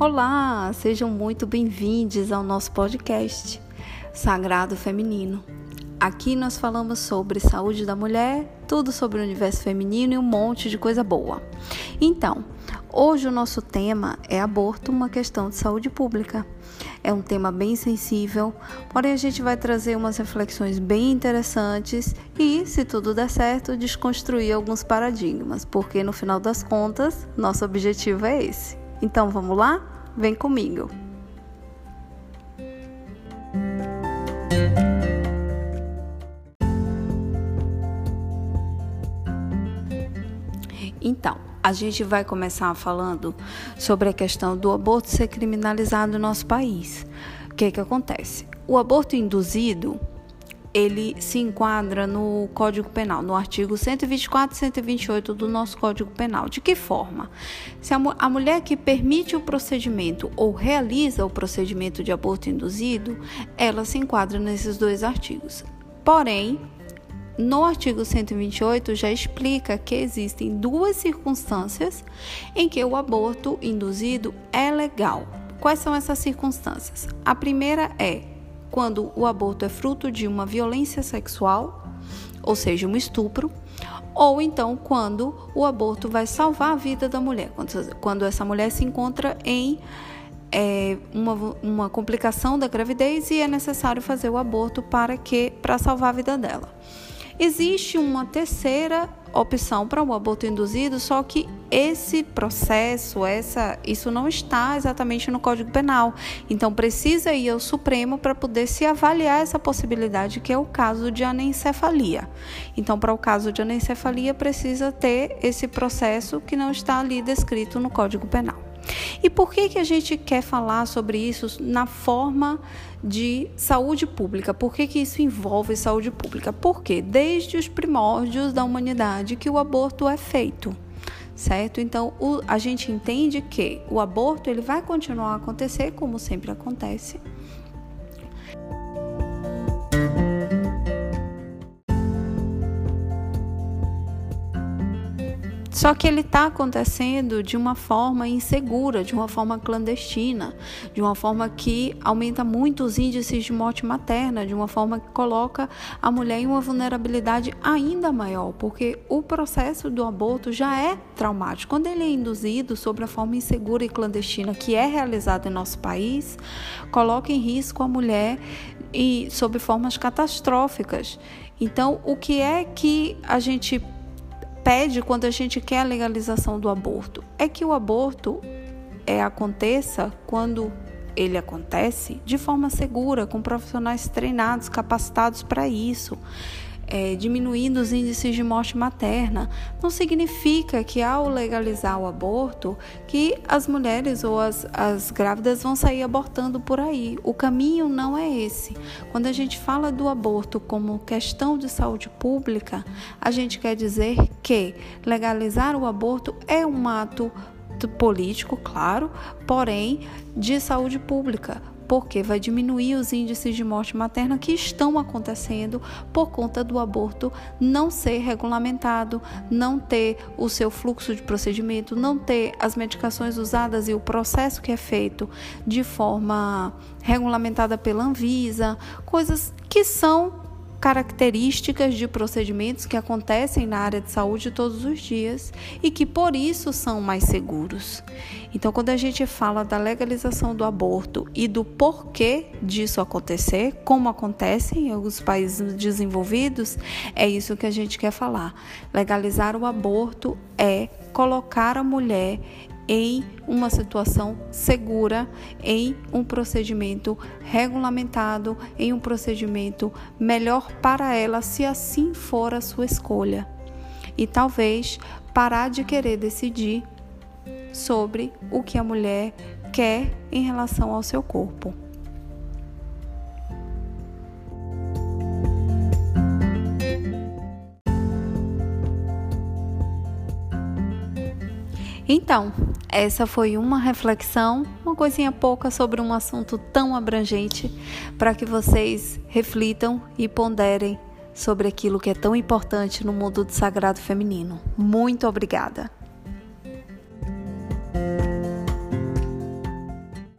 Olá, sejam muito bem-vindos ao nosso podcast Sagrado Feminino. Aqui nós falamos sobre saúde da mulher, tudo sobre o universo feminino e um monte de coisa boa. Então, hoje o nosso tema é aborto, uma questão de saúde pública. É um tema bem sensível, porém a gente vai trazer umas reflexões bem interessantes e, se tudo der certo, desconstruir alguns paradigmas, porque no final das contas, nosso objetivo é esse. Então vamos lá? Vem comigo! Então, a gente vai começar falando sobre a questão do aborto ser criminalizado no nosso país. O que que acontece? O aborto induzido, ele se enquadra no Código Penal, no artigo 124 e 128 do nosso Código Penal. De que forma? Se a, a mulher que permite o procedimento ou realiza o procedimento de aborto induzido, ela se enquadra nesses dois artigos. Porém, no artigo 128 já explica que existem duas circunstâncias em que o aborto induzido é legal. Quais são essas circunstâncias? A primeira é quando o aborto é fruto de uma violência sexual, ou seja, um estupro, ou então quando o aborto vai salvar a vida da mulher, quando, essa mulher se encontra em é, uma, uma complicação da gravidez e é necessário fazer o aborto para que para salvar a vida dela. Existe uma terceira opção para o aborto induzido, só que esse processo, essa, isso não está exatamente no Código Penal. Então precisa ir ao Supremo para poder se avaliar essa possibilidade, que é o caso de anencefalia. Então, para o caso de anencefalia, precisa ter esse processo que não está ali descrito no Código Penal. E por que, que a gente quer falar sobre isso na forma de saúde pública? Por que, que isso envolve saúde pública? Porque desde os primórdios da humanidade que o aborto é feito certo? Então, o, a gente entende que o aborto ele vai continuar a acontecer como sempre acontece, Só que ele está acontecendo de uma forma insegura, de uma forma clandestina, de uma forma que aumenta muito os índices de morte materna, de uma forma que coloca a mulher em uma vulnerabilidade ainda maior, porque o processo do aborto já é traumático. Quando ele é induzido sobre a forma insegura e clandestina que é realizado em nosso país, coloca em risco a mulher e sob formas catastróficas. Então, o que é que a gente pede quando a gente quer a legalização do aborto. É que o aborto é, aconteça quando ele acontece de forma segura, com profissionais treinados, capacitados para isso é, diminuindo os índices de morte materna, não significa que ao legalizar o aborto, que as mulheres ou as, as grávidas vão sair abortando por aí. O caminho não é esse. Quando a gente fala do aborto como questão de saúde pública, a gente quer dizer que legalizar o aborto é um ato político, claro, porém de saúde pública, porque vai diminuir os índices de morte materna que estão acontecendo por conta do aborto não ser regulamentado, não ter o seu fluxo de procedimento, não ter as medicações usadas e o processo que é feito de forma regulamentada pela Anvisa, coisas que são características de procedimentos que acontecem na área de saúde todos os dias e que por isso são mais seguros. Então, quando a gente fala da legalização do aborto e do porquê disso acontecer, como acontece em alguns países desenvolvidos, é isso que a gente quer falar. Legalizar o aborto é colocar a mulher em uma situação segura, em um procedimento regulamentado, em um procedimento melhor para ela, se assim for a sua escolha. E talvez parar de querer decidir sobre o que a mulher quer em relação ao seu corpo. Então, essa foi uma reflexão, uma coisinha pouca sobre um assunto tão abrangente, para que vocês reflitam e ponderem sobre aquilo que é tão importante no mundo do sagrado feminino. Muito obrigada!